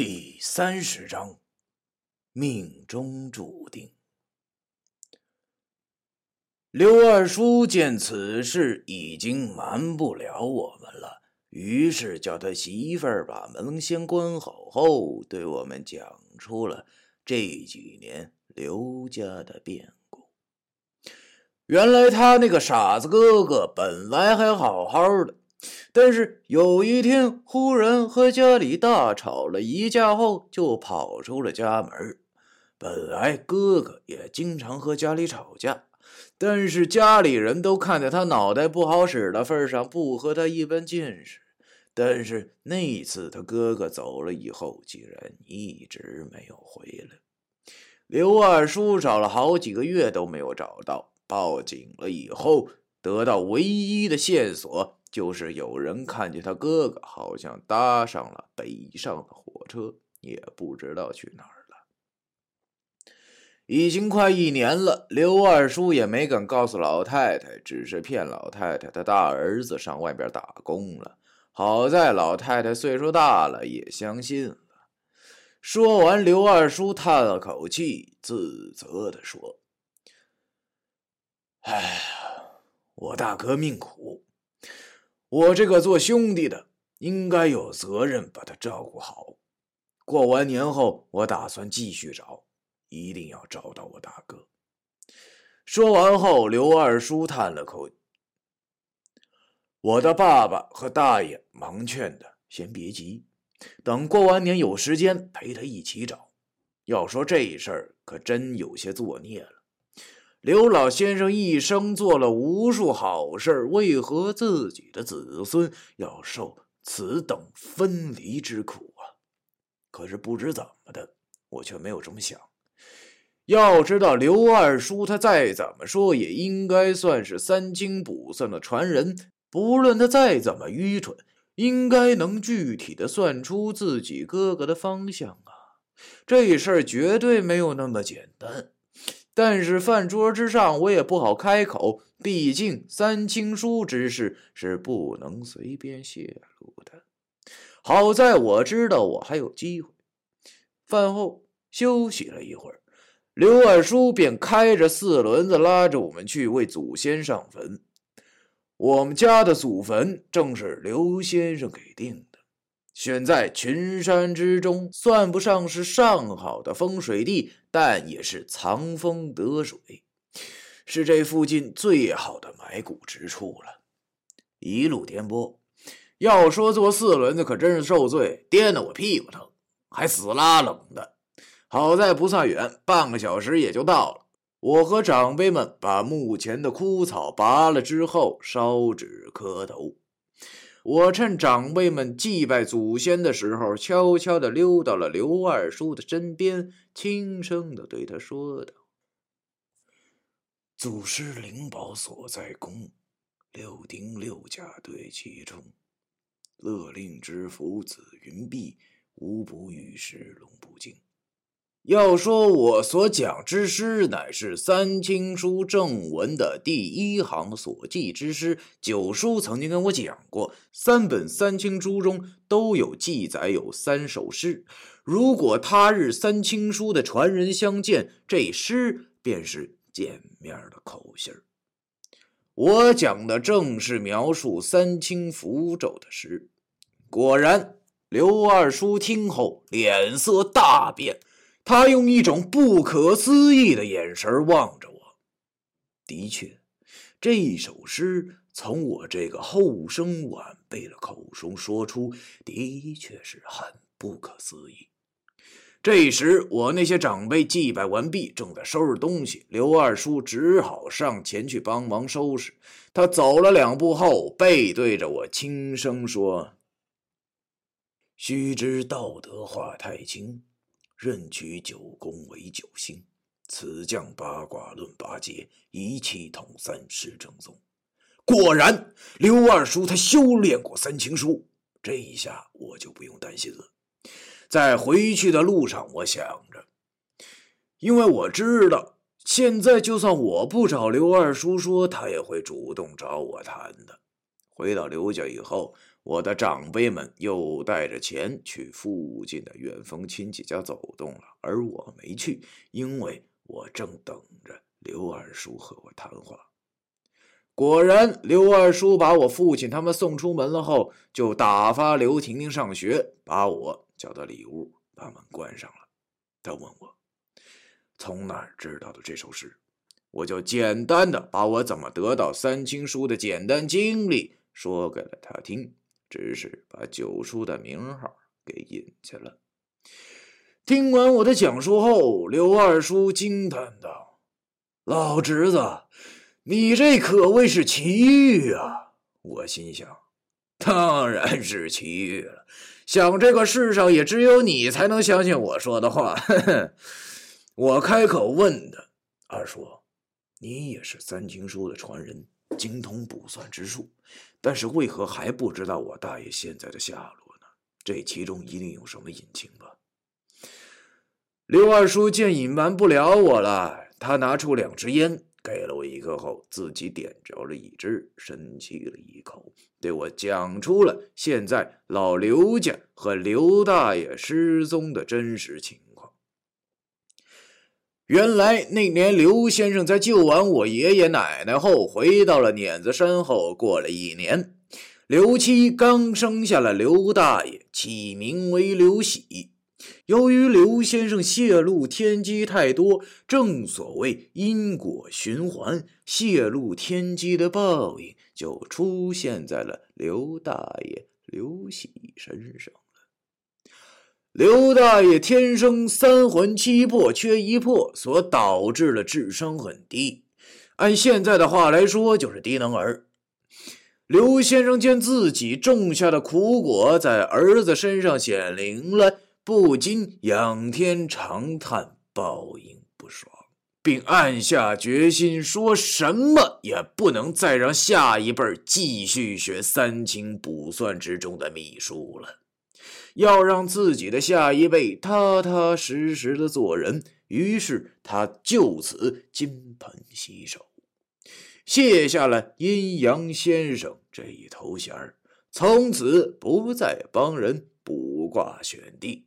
第三十章，命中注定。刘二叔见此事已经瞒不了我们了，于是叫他媳妇儿把门先关好后，对我们讲出了这几年刘家的变故。原来他那个傻子哥哥本来还好好的。但是有一天，忽然和家里大吵了一架后，就跑出了家门。本来哥哥也经常和家里吵架，但是家里人都看在他脑袋不好使的份上，不和他一般见识。但是那次他哥哥走了以后，竟然一直没有回来。刘二叔找了好几个月都没有找到，报警了以后，得到唯一的线索。就是有人看见他哥哥好像搭上了北上的火车，也不知道去哪儿了。已经快一年了，刘二叔也没敢告诉老太太，只是骗老太太他大儿子上外边打工了。好在老太太岁数大了，也相信了。说完，刘二叔叹了口气，自责的说：“哎呀，我大哥命苦。”我这个做兄弟的应该有责任把他照顾好。过完年后，我打算继续找，一定要找到我大哥。说完后，刘二叔叹了口：“我的爸爸和大爷忙劝他先别急，等过完年有时间陪他一起找。要说这事儿，可真有些作孽了。”刘老先生一生做了无数好事，为何自己的子孙要受此等分离之苦啊？可是不知怎么的，我却没有这么想。要知道，刘二叔他再怎么说也应该算是三清卜算的传人，不论他再怎么愚蠢，应该能具体的算出自己哥哥的方向啊！这事儿绝对没有那么简单。但是饭桌之上，我也不好开口，毕竟三清书之事是不能随便泄露的。好在我知道我还有机会。饭后休息了一会儿，刘二叔便开着四轮子拉着我们去为祖先上坟。我们家的祖坟正是刘先生给定的。选在群山之中，算不上是上好的风水地，但也是藏风得水，是这附近最好的埋骨之处了。一路颠簸，要说坐四轮子可真是受罪，颠得我屁股疼，还死拉冷的。好在不算远，半个小时也就到了。我和长辈们把墓前的枯草拔了之后，烧纸磕头。我趁长辈们祭拜祖先的时候，悄悄地溜到了刘二叔的身边，轻声地对他说道：“祖师灵宝所在宫，六丁六甲对其中，勒令之福子云璧，无不与世龙不惊。”要说我所讲之诗，乃是三清书正文的第一行所记之诗。九叔曾经跟我讲过，三本三清书中都有记载有三首诗。如果他日三清书的传人相见，这诗便是见面的口信我讲的正是描述三清符咒的诗。果然，刘二叔听后脸色大变。他用一种不可思议的眼神望着我。的确，这首诗从我这个后生晚辈的口中说出，的确是很不可思议。这时，我那些长辈祭拜完毕，正在收拾东西，刘二叔只好上前去帮忙收拾。他走了两步后，背对着我，轻声说：“须知道德化太清。”任取九宫为九星，此将八卦论八节，一气统三世正宗。果然，刘二叔他修炼过三清书，这一下我就不用担心了。在回去的路上，我想着，因为我知道，现在就算我不找刘二叔说，他也会主动找我谈的。回到刘家以后，我的长辈们又带着钱去附近的远房亲戚家走动了，而我没去，因为我正等着刘二叔和我谈话。果然，刘二叔把我父亲他们送出门了后，就打发刘婷婷上学，把我叫到里屋，把门关上了。他问我从哪儿知道的这首诗，我就简单的把我怎么得到三清书的简单经历说给了他听。只是把九叔的名号给隐去了。听完我的讲述后，刘二叔惊叹道：“老侄子，你这可谓是奇遇啊！”我心想：“当然是奇遇了，想这个世上也只有你才能相信我说的话。”我开口问他：“二叔，你也是三清书的传人，精通卜算之术。”但是为何还不知道我大爷现在的下落呢？这其中一定有什么隐情吧？刘二叔见隐瞒不了我了，他拿出两支烟，给了我一个后，自己点着了一支，深吸了一口，对我讲出了现在老刘家和刘大爷失踪的真实情况。原来那年，刘先生在救完我爷爷奶奶后，回到了碾子山后，过了一年，刘七刚生下了刘大爷，起名为刘喜。由于刘先生泄露天机太多，正所谓因果循环，泄露天机的报应就出现在了刘大爷刘喜身上。刘大爷天生三魂七魄缺一魄，所导致了智商很低。按现在的话来说，就是低能儿。刘先生见自己种下的苦果在儿子身上显灵了，不禁仰天长叹，报应不爽，并暗下决心，说什么也不能再让下一辈继续学三清卜算之中的秘术了。要让自己的下一辈踏踏实实的做人，于是他就此金盆洗手，卸下了阴阳先生这一头衔从此不再帮人卜卦选地，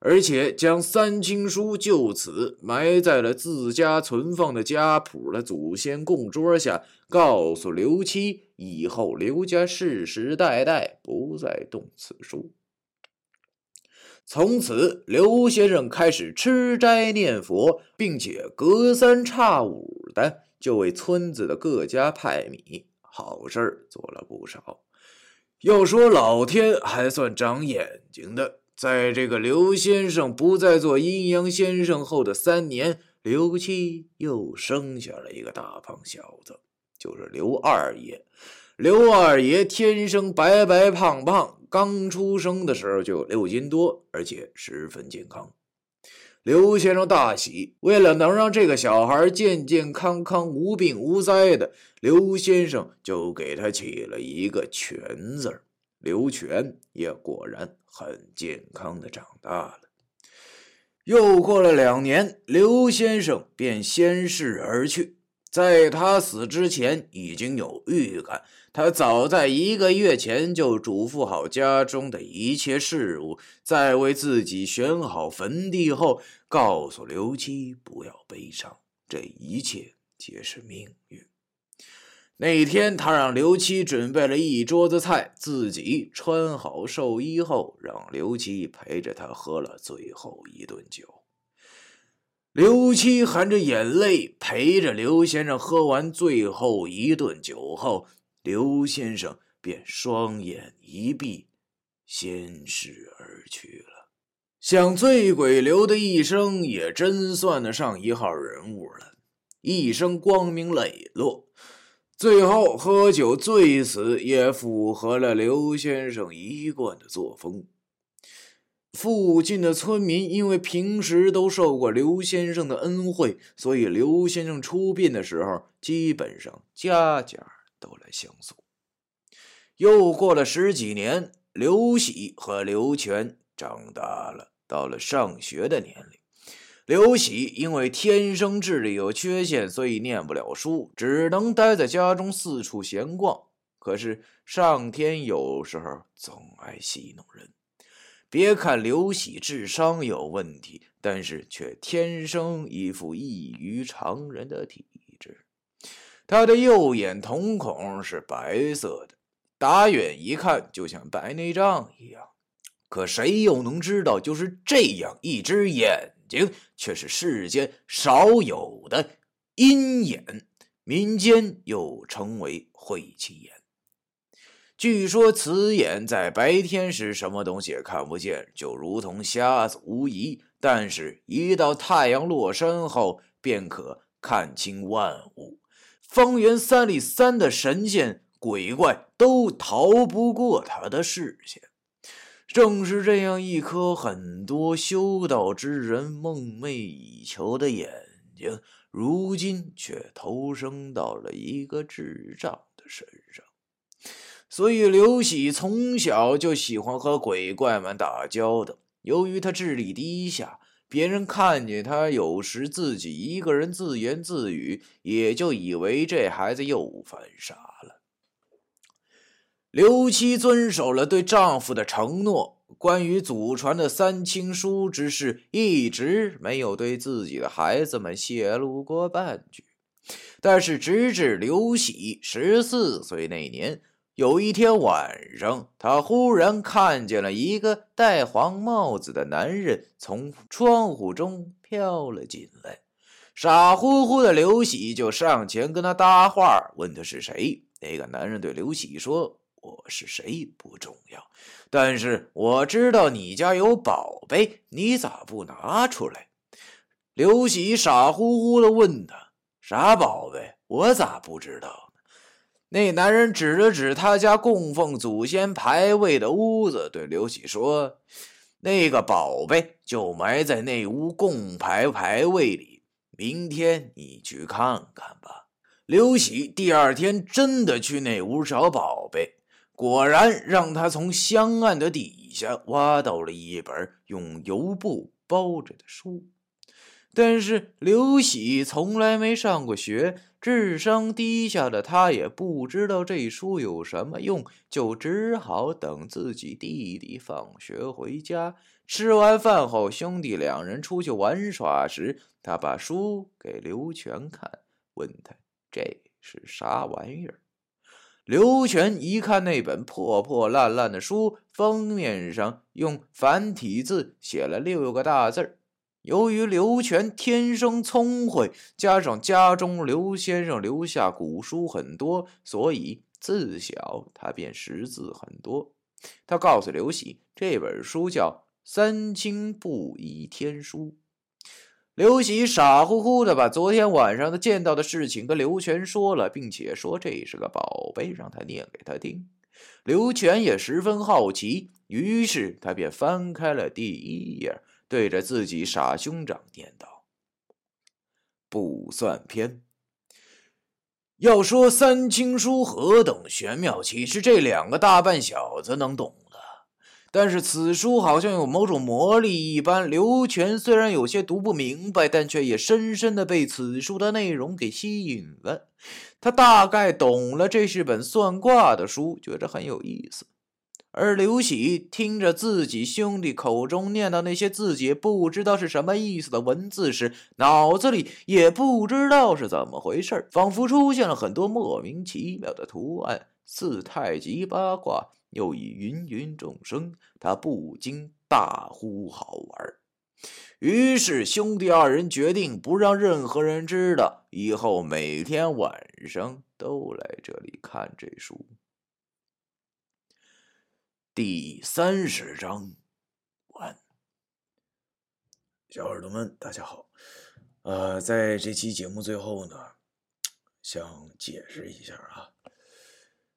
而且将三清书就此埋在了自家存放的家谱的祖先供桌下，告诉刘七，以后刘家世世代代不再动此书。从此，刘先生开始吃斋念佛，并且隔三差五的就为村子的各家派米，好事做了不少。要说老天还算长眼睛的，在这个刘先生不再做阴阳先生后的三年，刘七又生下了一个大胖小子，就是刘二爷。刘二爷天生白白胖胖。刚出生的时候就有六斤多，而且十分健康。刘先生大喜，为了能让这个小孩健健康康、无病无灾的，刘先生就给他起了一个“全”字刘全也果然很健康的长大了。又过了两年，刘先生便仙逝而去。在他死之前，已经有预感。他早在一个月前就嘱咐好家中的一切事务，在为自己选好坟地后，告诉刘七不要悲伤，这一切皆是命运。那天，他让刘七准备了一桌子菜，自己穿好寿衣后，让刘七陪着他喝了最后一顿酒。刘七含着眼泪陪着刘先生喝完最后一顿酒后。刘先生便双眼一闭，仙逝而去了。想醉鬼刘的一生，也真算得上一号人物了，一生光明磊落。最后喝酒醉死，也符合了刘先生一贯的作风。附近的村民因为平时都受过刘先生的恩惠，所以刘先生出殡的时候，基本上家家。都来相送。又过了十几年，刘喜和刘全长大了，到了上学的年龄。刘喜因为天生智力有缺陷，所以念不了书，只能待在家中四处闲逛。可是上天有时候总爱戏弄人。别看刘喜智商有问题，但是却天生一副异于常人的体。他的右眼瞳孔是白色的，打远一看就像白内障一样。可谁又能知道，就是这样一只眼睛，却是世间少有的阴眼，民间又称为晦气眼。据说此眼在白天时什么东西也看不见，就如同瞎子无疑；但是，一到太阳落山后，便可看清万物。方圆三里三的神仙鬼怪都逃不过他的视线。正是这样一颗很多修道之人梦寐以求的眼睛，如今却投生到了一个智障的身上。所以，刘喜从小就喜欢和鬼怪们打交道。由于他智力低下，别人看见他有时自己一个人自言自语，也就以为这孩子又犯傻了。刘七遵守了对丈夫的承诺，关于祖传的三清书之事，一直没有对自己的孩子们泄露过半句。但是，直至刘喜十四岁那年。有一天晚上，他忽然看见了一个戴黄帽子的男人从窗户中飘了进来。傻乎乎的刘喜就上前跟他搭话，问他是谁。那个男人对刘喜说：“我是谁不重要，但是我知道你家有宝贝，你咋不拿出来？”刘喜傻乎乎的问他：“啥宝贝？我咋不知道？”那男人指了指他家供奉祖先牌位的屋子，对刘喜说：“那个宝贝就埋在那屋供牌牌位里，明天你去看看吧。”刘喜第二天真的去那屋找宝贝，果然让他从香案的底下挖到了一本用油布包着的书。但是刘喜从来没上过学。智商低下的他也不知道这书有什么用，就只好等自己弟弟放学回家。吃完饭后，兄弟两人出去玩耍时，他把书给刘全看，问他这是啥玩意儿。刘全一看那本破破烂烂的书，封面上用繁体字写了六个大字儿。由于刘全天生聪慧，加上家中刘先生留下古书很多，所以自小他便识字很多。他告诉刘喜，这本书叫《三清布衣天书》。刘喜傻乎乎的把昨天晚上的见到的事情跟刘全说了，并且说这是个宝贝，让他念给他听。刘全也十分好奇，于是他便翻开了第一页。对着自己傻兄长念道：“不算偏。要说三清书何等玄妙，岂是这两个大半小子能懂的？但是此书好像有某种魔力一般。刘全虽然有些读不明白，但却也深深的被此书的内容给吸引了。他大概懂了，这是本算卦的书，觉得很有意思。”而刘喜听着自己兄弟口中念叨那些自己不知道是什么意思的文字时，脑子里也不知道是怎么回事仿佛出现了很多莫名其妙的图案，似太极八卦，又以芸芸众生，他不禁大呼好玩。于是兄弟二人决定不让任何人知道，以后每天晚上都来这里看这书。第三十章完。小耳朵们，大家好。呃，在这期节目最后呢，想解释一下啊。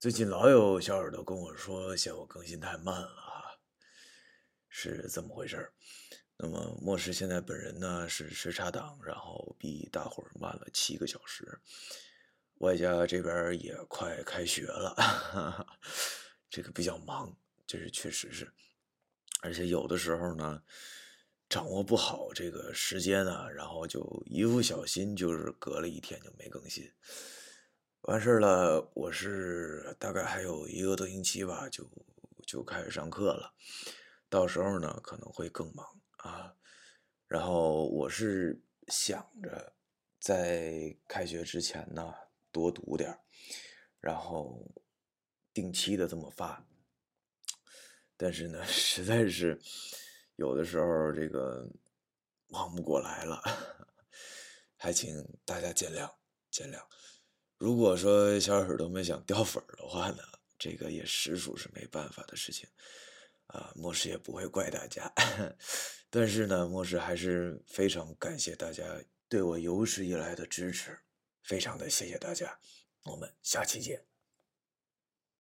最近老有小耳朵跟我说，嫌我更新太慢了啊，是这么回事那么，莫师现在本人呢是时差党，然后比大伙儿慢了七个小时，外加这边也快开学了，哈哈这个比较忙。这是确实是，而且有的时候呢，掌握不好这个时间啊，然后就一不小心就是隔了一天就没更新。完事了，我是大概还有一个多星期吧，就就开始上课了。到时候呢，可能会更忙啊。然后我是想着在开学之前呢，多读点然后定期的这么发。但是呢，实在是有的时候这个忙不过来了，还请大家见谅见谅。如果说小耳朵们想掉粉的话呢，这个也实属是没办法的事情。啊，莫师也不会怪大家，但是呢，莫师还是非常感谢大家对我有史以来的支持，非常的谢谢大家，我们下期见。